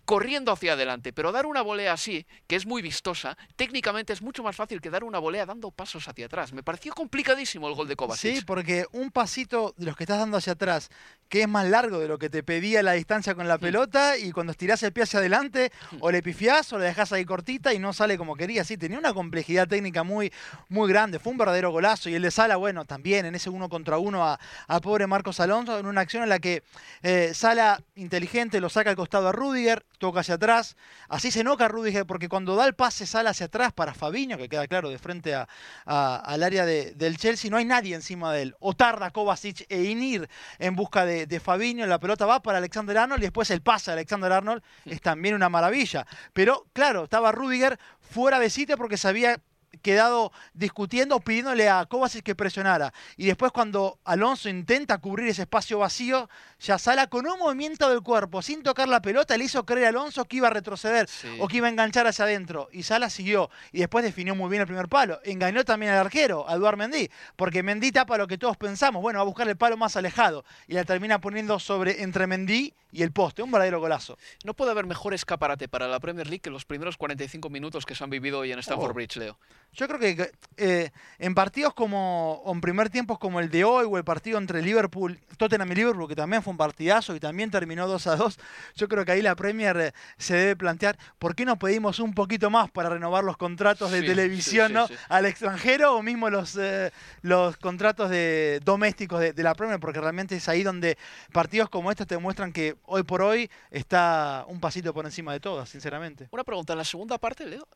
corriendo hacia adelante, pero dar una volea así, que es muy vistosa, técnicamente es mucho más fácil que dar una volea dando pasos hacia atrás. Me pareció complicadísimo el gol de Kovacic. Sí, porque un pasito de los que estás dando hacia atrás, que es más largo de lo que te pedía la distancia con la pelota, y cuando estirás el pie hacia adelante, o le pifiás o le dejás ahí cortita y no sale como quería. Sí, tenía una complejidad técnica muy, muy grande. Fue un verdadero golazo. Y el de Sala, bueno, también en ese uno contra uno a, pobre Marcos Alonso, en una acción en la que eh, Sala, inteligente, lo saca al costado a Rudiger, toca hacia atrás. Así se enoja Rudiger porque cuando da el pase sale hacia atrás para Fabiño, que queda claro de frente a, al área del Chelsea, no hay nadie encima de él. O tarda Kovacic e Inir en busca de, de Fabiño, la pelota va para Alexander Arnold y después el pase de Alexander Arnold es también una maravilla. Pero claro, estaba Rudiger fuera de sitio porque sabía quedado discutiendo, pidiéndole a Kovacic que presionara. Y después cuando Alonso intenta cubrir ese espacio vacío, ya Sala con un movimiento del cuerpo, sin tocar la pelota, le hizo creer a Alonso que iba a retroceder o que iba a enganchar hacia adentro. Y Sala siguió. Y después definió muy bien el primer palo. Engañó también al arquero, a Eduard Mendy, porque Mendy tapa lo que todos pensamos. Bueno, va a buscar el palo más alejado. Y la termina poniendo sobre entre Mendy y el poste. Un verdadero golazo. No puede haber mejor escaparate para la Premier League que los primeros 45 minutos que se han vivido hoy en Stamford oh. Bridge, Leo. Yo creo que eh, en partidos como, en primer tiempo como el de hoy, o el partido entre Liverpool, Tottenham y Liverpool, que también fue un partidazo y también terminó 2 a 2, yo creo que ahí la Premier eh, se debe plantear, ¿por qué no pedimos un poquito más para renovar los contratos de televisión ¿no? al extranjero o mismo los, eh, los contratos de, domésticos de, la Premier? Porque realmente es ahí donde partidos como estos te muestran que hoy por hoy está un pasito por encima de todo, sinceramente. Una pregunta, en la segunda parte, Leo,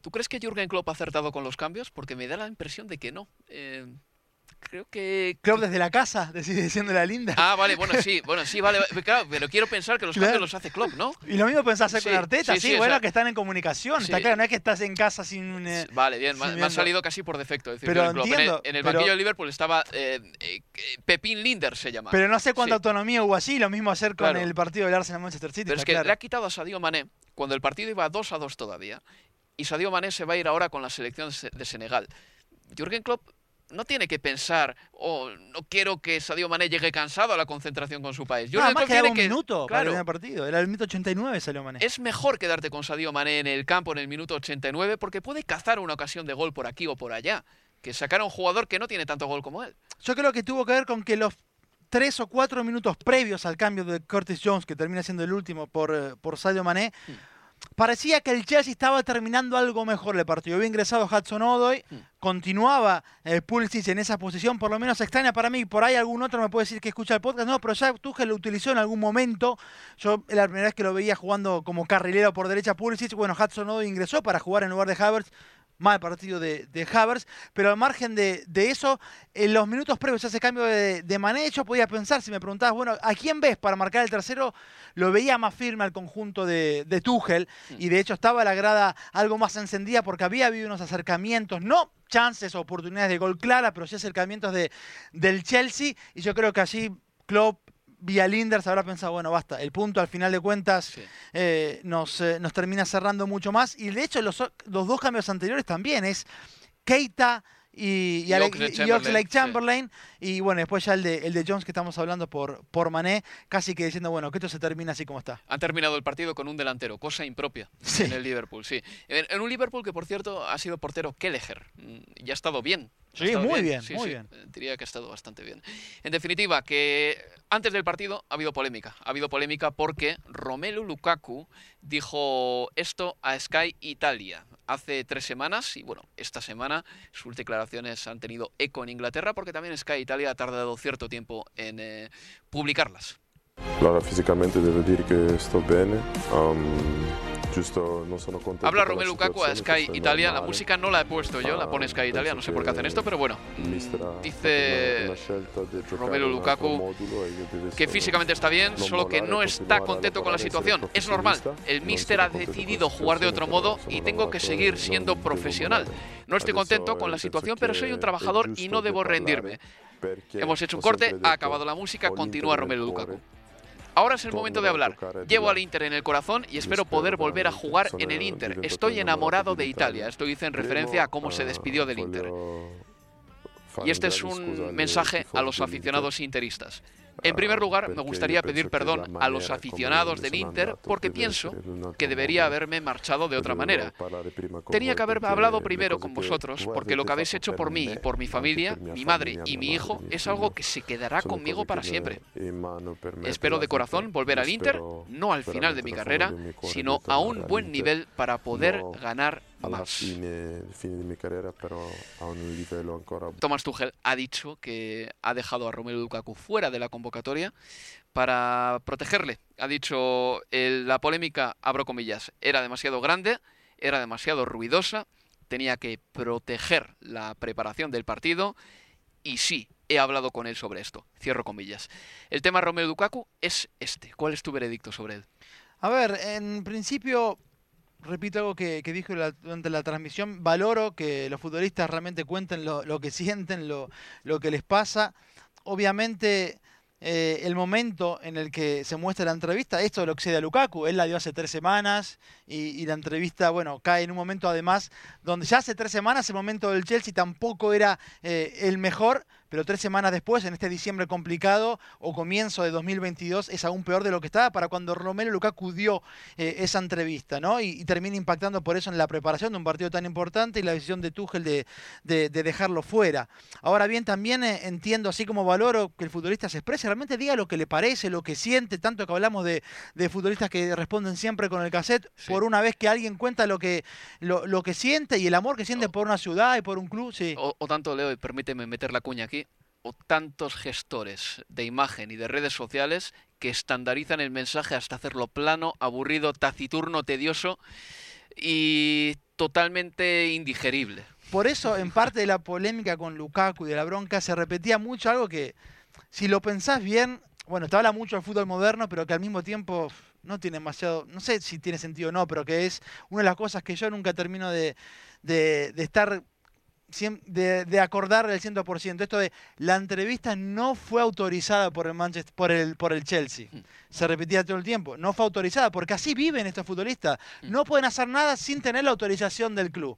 ¿Tú crees que Jürgen Klopp ha acertado con los cambios? Porque me da la impresión de que no. Eh, creo que... Klopp desde la casa, [laughs] diciendo la linda. Ah, vale, bueno, sí, bueno, sí, vale, claro, pero quiero pensar que los cambios los hace Klopp, ¿no? Y lo mismo pensás con Arteta, sí, bueno, que están en comunicación, está claro, no es que estás en casa sin... Eh, vale, bien, me, ha salido casi por defecto decir pero entiendo, en, el, banquillo de Liverpool estaba eh, Pepín Linder, se llama. Pero no sé cuánta autonomía hubo así, lo mismo hacer con el partido del Arsenal-Manchester City. Pero es que le ha quitado a Sadio Mané cuando el partido iba 2 a 2 todavía y Sadio Mané se va a ir ahora con la selección de Senegal. Jürgen Klopp no tiene que pensar, oh, no quiero que Sadio Mané llegue cansado a la concentración con su país. Jürgen Klopp tiene un minuto claro, para el partido, era el minuto 89 Sadio Mané. Es mejor quedarte con Sadio Mané en el campo en el minuto 89 porque puede cazar una ocasión de gol por aquí o por allá, que sacar a un jugador que no tiene tanto gol como él. Yo creo que tuvo que ver con que los tres o cuatro minutos previos al cambio de Curtis Jones, que termina siendo el último por, eh, por Sadio Mané, hmm parecía que el Chelsea estaba terminando algo mejor el partido. Había ingresado Hudson Odoy, mm. continuaba el Pulisic en esa posición, por lo menos extraña para mí. Por ahí algún otro me puede decir que escucha el podcast. No, pero ya Tuchel lo utilizó en algún momento. Yo la primera vez que lo veía jugando como carrilero por derecha Pulisic, bueno, Hudson Odoy ingresó para jugar en lugar de Havertz mal partido de, de Havers, pero al margen de, eso, en los minutos previos a ese cambio de, de Mané, yo podía pensar, si me preguntabas, bueno, ¿a quién ves para marcar el tercero? Lo veía más firme al conjunto de, de Tuchel, mm. y de hecho estaba la grada algo más encendida porque había habido unos acercamientos, no chances o oportunidades de gol clara, pero sí acercamientos de, del Chelsea, y yo creo que allí Klopp vía Linders habrá pensado, bueno, basta, el punto al final de cuentas eh, nos, eh, nos, termina cerrando mucho más. Y de hecho los, los dos cambios anteriores también es Keita y, y, Chamberlain, Chamberlain. Y bueno, después ya el de, el de Jones que estamos hablando por, por Mané, casi que diciendo, bueno, que esto se termina así como está. Han terminado el partido con un delantero, cosa impropia en el Liverpool, sí. En, un Liverpool que, por cierto, ha sido portero Kelleher. Mm, y ha estado bien. sí, muy bien, muy bien. Diría que ha estado bastante bien. En definitiva, que antes del partido ha habido polémica. Ha habido polémica porque Romelu Lukaku dijo esto a Sky Italia hace tres semanas y bueno, esta semana sus declaraciones han tenido eco en Inglaterra porque también Sky Italia ha tardado cierto tiempo en eh, publicarlas. Allora, fisicamente devo dire che sto bene. Um, Habla Romelu Lukaku a Sky Italia. La música no la he puesto yo, la pone Sky Italia. No sé por qué hacen esto, pero bueno. Dice Romelu Lukaku que físicamente está bien, solo que no está contento con la situación. Es normal. El míster ha decidido jugar de otro modo y tengo que seguir siendo profesional. No estoy contento con la situación, pero soy un trabajador y no debo rendirme. Hemos hecho un corte, ha acabado la música, continúa Romelu Lukaku. Ahora es el momento de hablar. Llevo al Inter en el corazón y espero poder volver a jugar en el Inter. Estoy enamorado de Italia. Esto dice en referencia a cómo se despidió del Inter. Y este es un mensaje a los aficionados interistas. En primer lugar, me gustaría pedir perdón a los aficionados del Inter porque pienso que debería haberme marchado de otra manera. Tenía que haber hablado primero con vosotros porque lo que habéis hecho por mí y por mi familia, mi madre y mi hijo es algo que se quedará conmigo para siempre. Espero de corazón volver al Inter, no al final de mi carrera, sino a un buen nivel para poder ganar más. Thomas Tuchel ha dicho que ha dejado a Romelu Lukaku fuera de la convocatoria para protegerle. Ha dicho la polémica, abro comillas, era demasiado grande, era demasiado ruidosa, tenía que proteger la preparación del partido y sí, he hablado con él sobre esto. Cierro comillas. El tema Romelu Lukaku es este. ¿Cuál es tu veredicto sobre él? A ver, en principio repito algo que, dijo durante la transmisión, valoro que los futbolistas realmente cuenten lo, que [laughs] sienten, lo, lo, que les pasa. Obviamente eh, el momento en el que se muestra la entrevista, esto lo excede a Lukaku, él la dio hace tres semanas y, la entrevista, bueno, cae en un momento además donde ya hace tres semanas el momento del Chelsea tampoco era eh, el mejor, pero tres semanas después, en este diciembre complicado o comienzo de 2022, es aún peor de lo que estaba para cuando Romero Lukaku dio eh, esa entrevista, ¿no? Y, termina impactando por eso en la preparación de un partido tan importante y la decisión de Tuchel de, de, dejarlo fuera. Ahora bien, también eh, entiendo, así como valoro que el futbolista se exprese, realmente diga lo que le parece, lo que siente, tanto que hablamos de, de futbolistas que responden siempre con el cassette, por una vez que alguien cuenta lo que, lo, lo que siente y el amor que siente por una ciudad y por un club, sí. O, o tanto, Leo, y permíteme meter la cuña aquí, tantos gestores de imagen y de redes sociales que estandarizan el mensaje hasta hacerlo plano, aburrido, taciturno, tedioso y totalmente indigerible. Por eso, en parte de la polémica con Lukaku y de la bronca, se repetía mucho algo que, si lo pensás bien, bueno, te habla mucho del fútbol moderno, pero que al mismo tiempo no tiene demasiado, no sé si tiene sentido o no, pero que es una de las cosas que yo nunca termino de, de, de estar de, de acordar el 100%. Esto de la entrevista no fue autorizada por el Manchester, por el, por el Chelsea. Se repetía todo el tiempo. No fue autorizada, porque así viven estos futbolistas. Mm. No pueden hacer nada sin tener la autorización del club.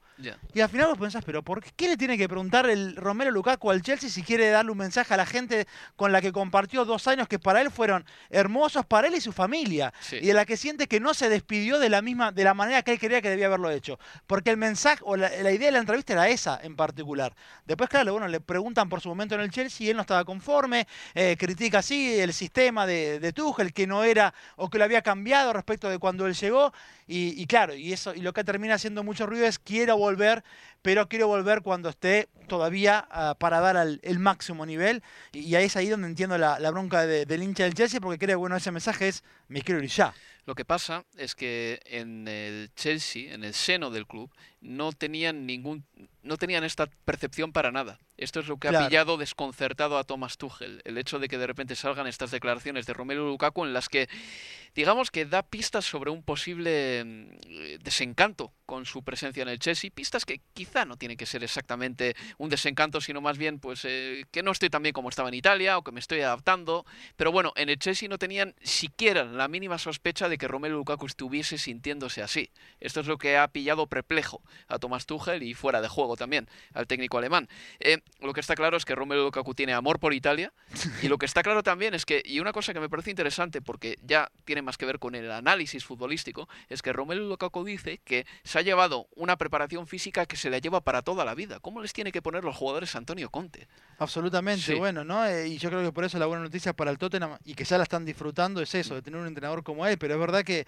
Y al final vos pensás, pero ¿por qué le tiene que preguntar el Romero Lukaku al Chelsea si quiere darle un mensaje a la gente con la que compartió dos años que para él fueron hermosos para él y su familia? Y en la que siente que no se despidió de la misma, de la manera que él quería que debía haberlo hecho. Porque el mensaje o la, la idea de la entrevista era esa en particular. Después, claro, bueno, le preguntan por su momento en el Chelsea y él no estaba conforme, eh, critica así el sistema de, de Tuchel, que no era o que lo había cambiado respecto de cuando él llegó. Y, claro, y eso y lo que termina haciendo mucho ruido es quiero volver, pero quiero volver cuando esté todavía ah, para dar el máximo nivel. Y, ahí es ahí donde entiendo la, bronca del hincha del Chelsea, porque creo que bueno, ese mensaje es me quiero ir ya. Lo que pasa es que en el Chelsea, en el seno del club, no tenían ningún no tenían esta percepción para nada. Esto es lo que ha pillado desconcertado a Thomas Tuchel, el hecho de que de repente salgan estas declaraciones de Romelu Lukaku en las que digamos que da pistas sobre un posible mm, desencanto con su presencia en el Chelsea, pistas que quizá no tienen que ser exactamente un desencanto, sino más bien pues eh, que no estoy tan bien como estaba en Italia o que me estoy adaptando, pero bueno, en el Chelsea no tenían siquiera la mínima sospecha de que Romelu Lukaku estuviese sintiéndose así. Esto es lo que ha pillado perplejo a Thomas Tuchel y fuera de juego también al técnico alemán. Eh, lo que está claro es que Romelu Lukaku tiene amor por Italia y lo que está claro también es que, y una cosa que me parece interesante porque ya tiene más que ver con el análisis futbolístico, es que Romelu Lukaku dice que se ha llevado una preparación física que se la lleva para toda la vida. ¿Cómo les tiene que poner los jugadores Antonio Conte? Absolutamente, bueno, ¿no? Eh, y yo creo que por eso la buena noticia para el Tottenham y que ya la están disfrutando es eso, de tener un entrenador como él, pero es verdad que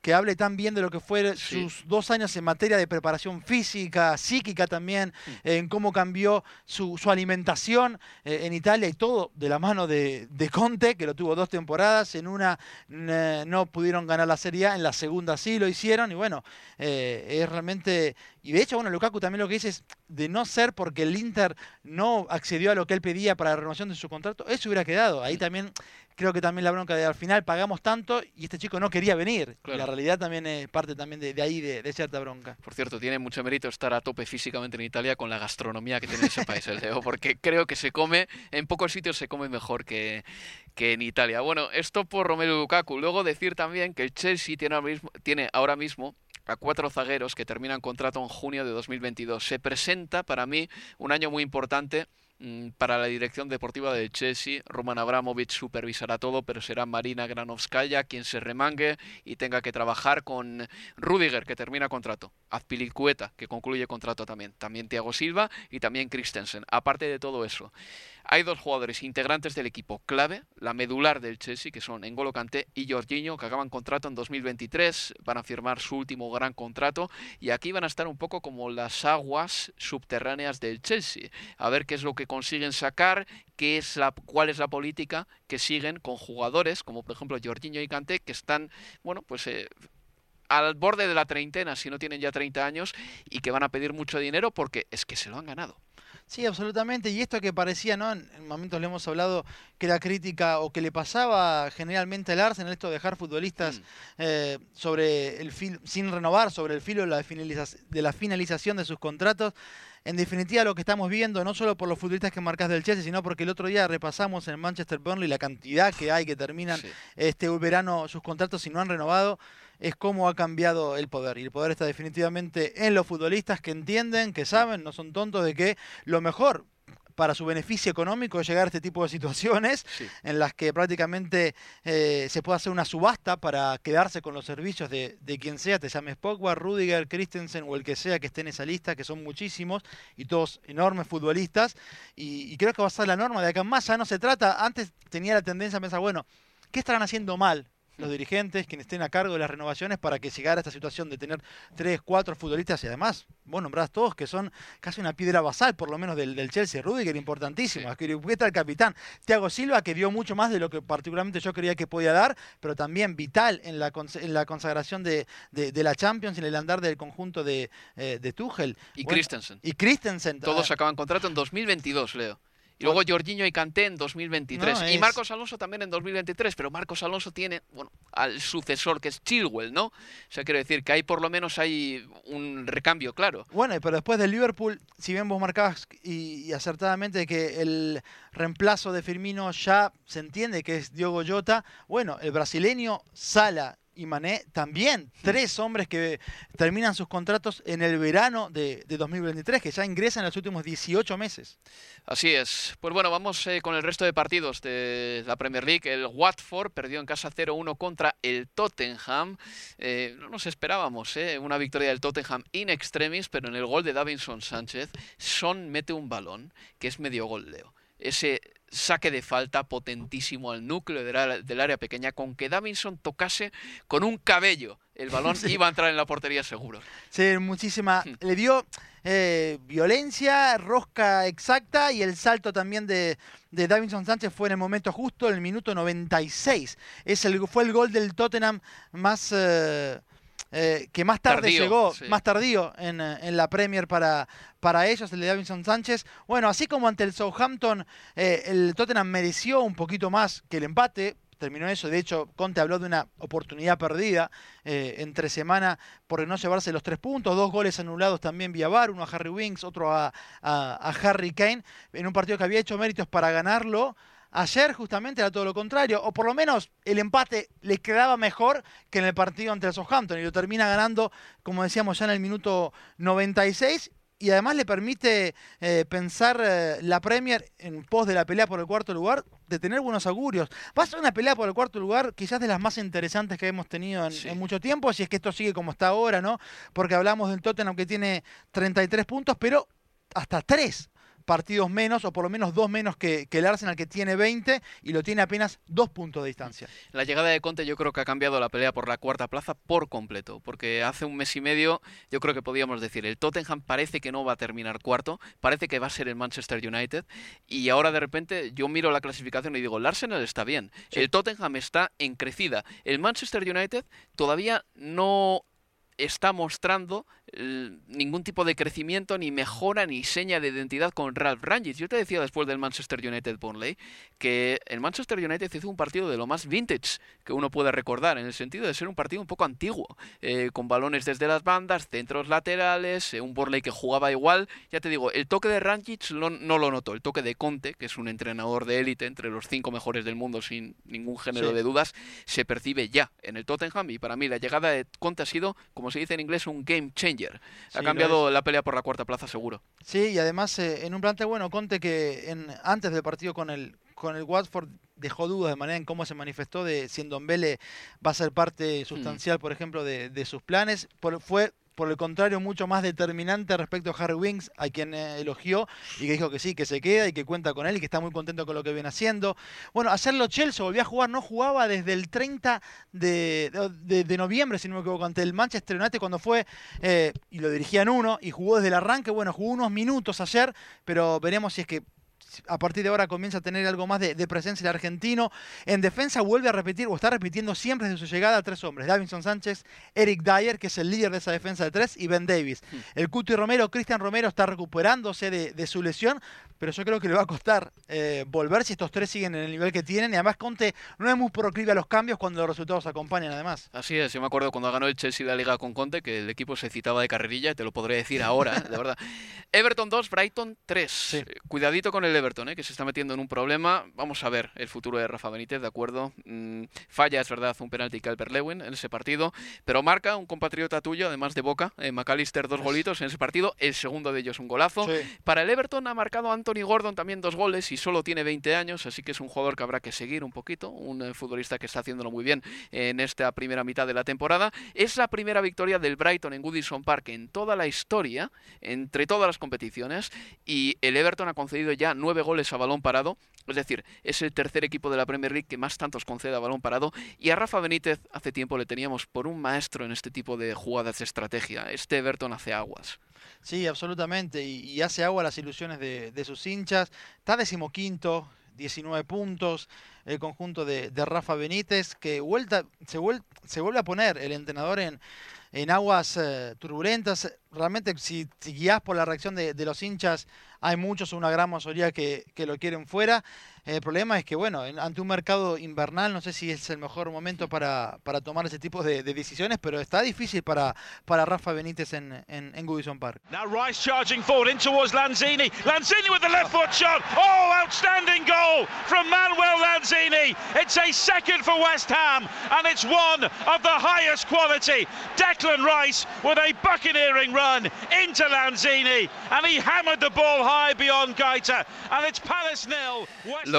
que hable tan bien de lo que fue sus dos años en materia de preparación física, psíquica también, mm. en cómo cambió su, alimentación eh, en Italia y todo de la mano de, Conte, que lo tuvo dos temporadas, en una no pudieron ganar la Serie A, en la segunda sí lo hicieron y bueno, eh, es realmente y de hecho, bueno, Lukaku también lo que dice es de no ser porque el Inter no accedió a lo que él pedía para la renovación de su contrato, eso hubiera quedado. Ahí también creo que también la bronca de al final pagamos tanto y este chico no quería venir. La realidad también es parte también de, ahí, de, cierta bronca. Por cierto, tiene mucho mérito estar a tope físicamente en Italia con la gastronomía que tiene ese país, el Leo, porque creo que se come, en pocos sitios se come mejor que, que en Italia. Bueno, esto por Romelu Lukaku. Luego decir también que el Chelsea tiene ahora mismo, tiene ahora mismo a cuatro zagueros que terminan contrato en junio de 2022. Se presenta para mí un año muy importante para la dirección deportiva del Chelsea, Roman Abramovich supervisará todo, pero será Marina Granovskaya quien se remangue y tenga que trabajar con Rudiger, que termina contrato, Azpilicueta, que concluye contrato también, también Thiago Silva y también Christensen. Aparte de todo eso, hay dos jugadores integrantes del equipo clave, la medular del Chelsea, que son N'Golo Kanté y Jorginho, que acaban contrato en 2023, van a firmar su último gran contrato y aquí van a estar un poco como las aguas subterráneas del Chelsea, a ver qué es lo que consiguen sacar, qué es la, cuál es la política que siguen con jugadores como por ejemplo Jorginho y Kanté, que están, bueno, pues... Eh, al borde de la treintena, si no tienen ya 30 años, y que van a pedir mucho dinero porque es que se lo han ganado. Sí, absolutamente. Y esto que parecía, ¿no? En, momentos le hemos hablado que la crítica o que le pasaba generalmente al Arsenal, esto de dejar futbolistas mm. eh, sobre el fil, sin renovar, sobre el filo de la, de la finalización de sus contratos. En definitiva, lo que estamos viendo, no solo por los futbolistas que marcas del Chelsea, sino porque el otro día repasamos en Manchester Burnley la cantidad que hay que terminan este verano sus contratos y no han renovado es cómo ha cambiado el poder. Y el poder está definitivamente en los futbolistas que entienden, que saben, no son tontos de que lo mejor para su beneficio económico es llegar a este tipo de situaciones [laughs] en las que prácticamente eh, se puede hacer una subasta para quedarse con los servicios de, quien sea, te llames Pogba, Rudiger, Christensen o el que sea que esté en esa lista, que son muchísimos y todos enormes futbolistas. Y, y creo que va a ser la norma de acá en más. Ya no se trata, antes tenía la tendencia a pensar, bueno, ¿qué estarán haciendo mal? Los dirigentes, quienes estén a cargo de las renovaciones para que llegara a esta situación de tener tres, cuatro futbolistas y además, vos nombrás todos que son casi una piedra basal, por lo menos del, del Chelsea. Rudiger, importantísimo. Sí. está el capitán. Thiago Silva, que dio mucho más de lo que particularmente yo creía que podía dar, pero también vital en la, en la consagración de, la Champions, en el andar del conjunto de, eh, de Tuchel. Y Christensen. Y Christensen. Todos acaban contrato en 2022, Leo. Y luego Jorginho y Kanté en 2023. Y Marcos Alonso también en 2023. Pero Marcos Alonso tiene, bueno, al sucesor que es Chilwell, ¿no? O sea, quiero decir que hay por lo menos hay un recambio claro. Bueno, pero después del Liverpool, si bien vos marcabas y, acertadamente que el reemplazo de Firmino ya se entiende que es Diogo Jota, bueno, el brasileño Sala y Mané también, tres hombres que terminan sus contratos en el verano de, 2023, que ya ingresan en los últimos 18 meses. Así es. Pues bueno, vamos eh, con el resto de partidos de la Premier League. El Watford perdió en casa 0-1 contra el Tottenham. Eh, no nos esperábamos eh, una victoria del Tottenham in extremis, pero en el gol de Davinson Sánchez, Son mete un balón que es medio gol, Leo. Ese saque de falta potentísimo al núcleo del área, pequeña, con que Davinson tocase con un cabello el balón [laughs] iba a entrar en la portería seguro. Sí, muchísima. Hmm. Le dio eh, violencia, rosca exacta y el salto también de, de Davinson Sánchez fue en el momento justo, en el minuto 96. Es el, fue el gol del Tottenham más... Eh, eh, que más tarde llegó, más tardío en, eh, en, la Premier para, para ellos, el de Davinson Sánchez. Bueno, así como ante el Southampton, eh, el Tottenham mereció un poquito más que el empate, terminó eso. De hecho, Conte habló de una oportunidad perdida entre semana por no llevarse los tres puntos. Dos goles anulados también vía VAR, uno a Harry Winks, otro a, a Harry Kane, en un partido que había hecho méritos para ganarlo. Ayer justamente era todo lo contrario, o por lo menos el empate le quedaba mejor que en el partido ante el Southampton y lo termina ganando, como decíamos ya en el minuto 96 y además le permite eh, pensar eh, la Premier en pos de la pelea por el cuarto lugar, de tener buenos augurios. Va a ser una pelea por el cuarto lugar quizás de las más interesantes que hemos tenido en, en, mucho tiempo, si es que esto sigue como está ahora, ¿no? Porque hablamos del Tottenham que tiene 33 puntos, pero hasta 3 partidos menos, o por lo menos dos menos que, que el Arsenal, que tiene 20 y lo tiene apenas dos puntos de distancia. La llegada de Conte yo creo que ha cambiado la pelea por la cuarta plaza por completo, porque hace un mes y medio yo creo que podíamos decir, el Tottenham parece que no va a terminar cuarto, parece que va a ser el Manchester United, y ahora de repente yo miro la clasificación y digo, el Arsenal está bien, el Tottenham está en crecida, el Manchester United todavía no está mostrando ningún tipo de crecimiento, ni mejora, ni seña de identidad con Ralph Rangis. Yo te decía después del Manchester United Burnley que el Manchester United hizo un partido de lo más vintage que uno puede recordar, en el sentido de ser un partido un poco antiguo, eh, con balones desde las bandas, centros laterales, eh, un Burnley que jugaba igual. Ya te digo, el toque de Rangic no lo notó, el toque de Conte, que es un entrenador de élite entre los cinco mejores del mundo sin ningún género de dudas, se percibe ya en el Tottenham y para mí la llegada de Conte ha sido, como se dice en inglés, un game changer. Ha cambiado la pelea por la cuarta plaza seguro. Sí, y además eh, en un plante bueno, Conte que en, antes del partido con el, con el Watford dejó dudas de manera en cómo se manifestó de si Vélez va a ser parte sustancial, mm. por ejemplo, de, de sus planes. Por, fue por el contrario, mucho más determinante respecto a Harry Winks, a quien eh, elogió y que dijo que sí, que se queda y que cuenta con él y que está muy contento con lo que viene haciendo. Bueno, hacerlo Chelsea, volvió a jugar, no jugaba desde el 30 de, noviembre, si no me equivoco, ante el Manchester United cuando fue, eh, y lo dirigía en uno, y jugó desde el arranque, bueno, jugó unos minutos ayer, pero veremos si es que a partir de ahora comienza a tener algo más de, presencia el argentino. En defensa vuelve a repetir, o está repitiendo siempre desde su llegada, tres hombres. Davinson Sánchez, Eric Dyer, que es el líder de esa defensa de tres, y Ben Davis. El Cuti Romero, Cristian Romero está recuperándose de, su lesión, pero yo creo que le va a costar eh, volver si estos tres siguen en el nivel que tienen. Y además Conte no es muy proclive a los cambios cuando los resultados acompañan además. Así es, yo me acuerdo cuando ganó el Chelsea la liga con Conte, que el equipo se citaba de carrerilla, te lo podré decir ahora, [laughs] de verdad. Everton 2, Brighton 3. Cuidadito con el Everton, ¿eh? que se está metiendo en un problema. Vamos a ver el futuro de Rafa Benítez, ¿de acuerdo? Mm, falla, es verdad, un penalti Calvert Lewin en ese partido, pero marca un compatriota tuyo, además de Boca, eh, McAllister, dos golitos en ese partido. El segundo de ellos un golazo. Para el Everton ha marcado Anthony Gordon también dos goles y solo tiene 20 años, así que es un jugador que habrá que seguir un poquito. Un eh, futbolista que está haciéndolo muy bien en esta primera mitad de la temporada. Es la primera victoria del Brighton en Goodison Park en toda la historia, entre todas las competiciones, y el Everton ha concedido ya nueve goles a balón parado. Es decir, es el tercer equipo de la Premier League que más tantos concede a balón parado. Y a Rafa Benítez hace tiempo le teníamos por un maestro en este tipo de jugadas de estrategia. Este Everton hace aguas. Sí, absolutamente. Y, hace agua las ilusiones de, sus hinchas. Está decimoquinto, 19 puntos, el conjunto de, Rafa Benítez, que vuelta, se, se vuelve a poner el entrenador en, en aguas eh, turbulentas. Realmente, si, si guías por la reacción de, de los hinchas, hay muchos, una gran mayoría que, que lo quieren fuera. El problema es que, bueno, ante un mercado invernal, no sé si es el mejor momento para, para tomar ese tipo de, de, decisiones, pero está difícil para, para Rafa Benítez en, en, en Goodison Park. Now Rice charging forward in towards Lanzini. Lanzini with the left foot shot. Oh, outstanding goal from Manuel Lanzini. It's a second for West Ham, and it's one of the highest quality. Declan Rice with a buccaneering run into Lanzini, and he hammered the ball high beyond Gaita, and it's Palace nil.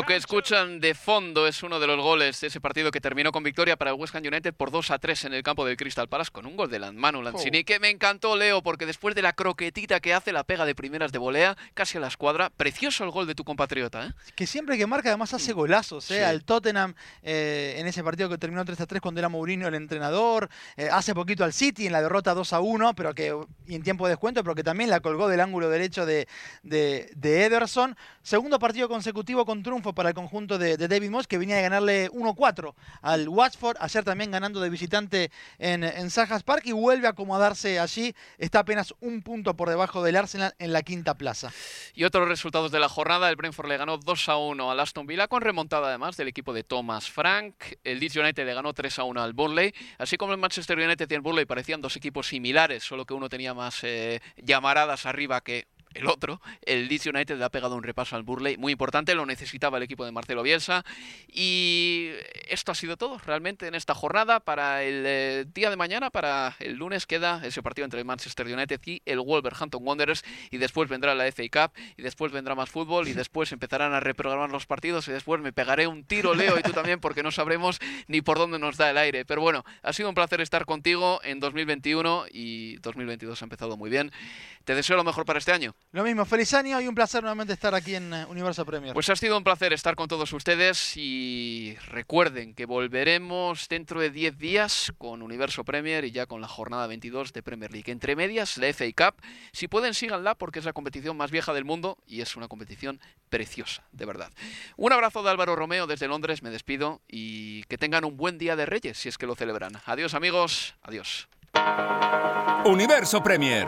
Lo que escuchan de fondo es uno de los goles de ese partido que terminó con victoria para el West Ham United por 2 a 3 en el campo del Crystal Palace con un gol de Manu Lanzini oh. que me encantó Leo porque después de la croquetita que hace la pega de primeras de volea casi a la escuadra, precioso el gol de tu compatriota. ¿eh? Que siempre que marca además hace golazos, ¿eh? al Tottenham eh, en ese partido que terminó 3 a 3 cuando era Mourinho el entrenador, eh, hace poquito al City en la derrota 2 a 1 pero que, y en tiempo de descuento, pero que también la colgó del ángulo derecho de, de, de Ederson. Segundo partido consecutivo con triunfo para el conjunto de, David Moss, que venía de ganarle 1-4 al Watford, ayer también ganando de visitante en, en Park y vuelve a acomodarse allí. Está apenas un punto por debajo del Arsenal en la quinta plaza. Y otros resultados de la jornada, el Brentford le ganó 2-1 al Aston Villa, con remontada además del equipo de Thomas Frank. El Leeds United le ganó 3-1 al Burnley, así como el Manchester United y el Burnley parecían dos equipos similares, solo que uno tenía más eh, llamaradas arriba que el otro, el Leeds United ha pegado un repaso al Burley muy importante, lo necesitaba el equipo de Marcelo Bielsa y esto ha sido todo realmente en esta jornada para el eh, día de mañana, para el lunes queda ese partido entre el Manchester United y el Wolverhampton Wanderers y después vendrá la FA Cup y después vendrá más fútbol y después empezarán a reprogramar los partidos y después me pegaré un tiro Leo y tú también porque no sabremos ni por dónde nos da el aire, pero bueno, ha sido un placer estar contigo en 2021 y 2022 ha empezado muy bien. Te deseo lo mejor para este año. Lo mismo, feliz año y un placer nuevamente estar aquí en eh, Universo Premier. Pues ha sido un placer estar con todos ustedes y recuerden que volveremos dentro de 10 días con Universo Premier y ya con la jornada 22 de Premier League. Entre medias, la FA Cup. Si pueden, síganla porque es la competición más vieja del mundo y es una competición preciosa, de verdad. Un abrazo de Álvaro Romeo desde Londres, me despido y que tengan un buen día de Reyes si es que lo celebran. Adiós amigos, adiós. Universo Premier,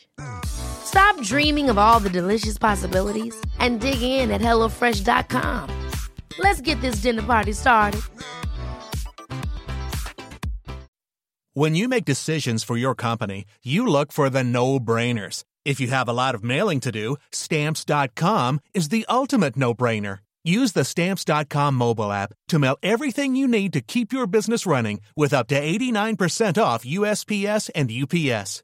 Stop dreaming of all the delicious possibilities and dig in at HelloFresh.com. Let's get this dinner party started. When you make decisions for your company, you look for the no brainers. If you have a lot of mailing to do, Stamps.com is the ultimate no brainer. Use the Stamps.com mobile app to mail everything you need to keep your business running with up to 89% off USPS and UPS.